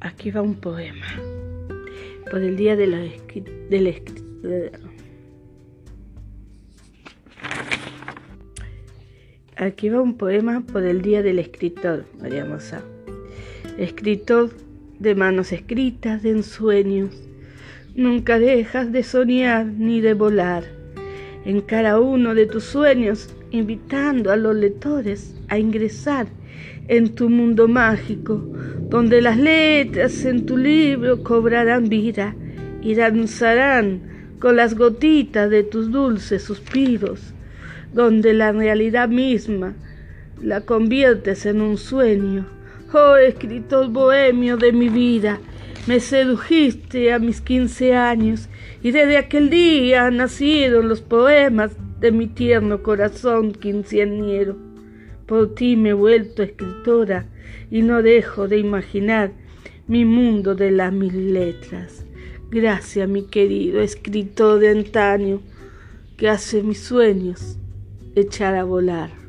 Aquí va un poema. Por el día de la del escritor. Aquí va un poema por el día del escritor, María Mosa. Escritor de manos escritas, de ensueños. Nunca dejas de soñar ni de volar en cada uno de tus sueños, invitando a los lectores a ingresar en tu mundo mágico, donde las letras en tu libro cobrarán vida y danzarán con las gotitas de tus dulces suspiros, donde la realidad misma la conviertes en un sueño. Oh escritor bohemio de mi vida, me sedujiste a mis quince años y desde aquel día nacieron los poemas de mi tierno corazón quinceañero. Por ti me he vuelto escritora y no dejo de imaginar mi mundo de las mil letras. Gracias, mi querido escritor de antaño, que hace mis sueños echar a volar.